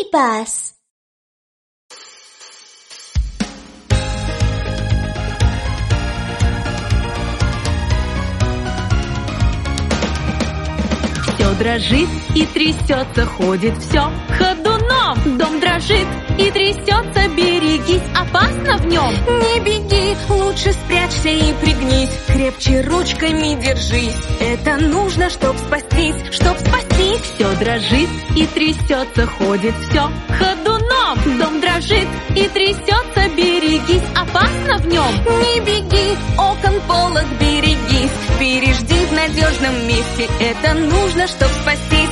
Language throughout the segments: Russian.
Мини-пас. Все дрожит и трясется, ходит все ходуном. Дом дрожит и трясется, берегись, опасно в нем. Не беги, лучше спрячься и пригнись, крепче ручками держись. Это нужно, чтоб спастись, чтоб спастись. Все дрожит и трясется, ходит все ходуном. Дом дрожит и трясется, берегись, опасно в нем. Не беги, окон полок берегись, пережди в надежном месте. Это нужно, чтоб спастись.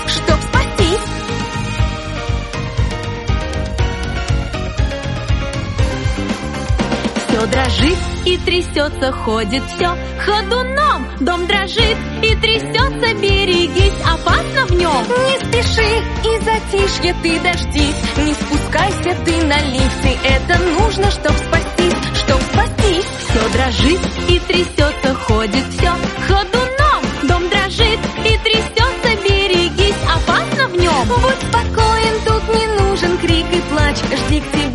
Все дрожит и трясется, ходит все ходуном. Дом дрожит и трясется, берегись, опасно в нем. Не спеши и затишье ты дождись, не спускайся ты на лифты. Это нужно, чтоб спастись, чтоб спастись. Все дрожит и трясется, ходит все ходуном. Дом дрожит и трясется, берегись, опасно в нем. Будь спокоен, тут не нужен крик и плач. Жди к тебе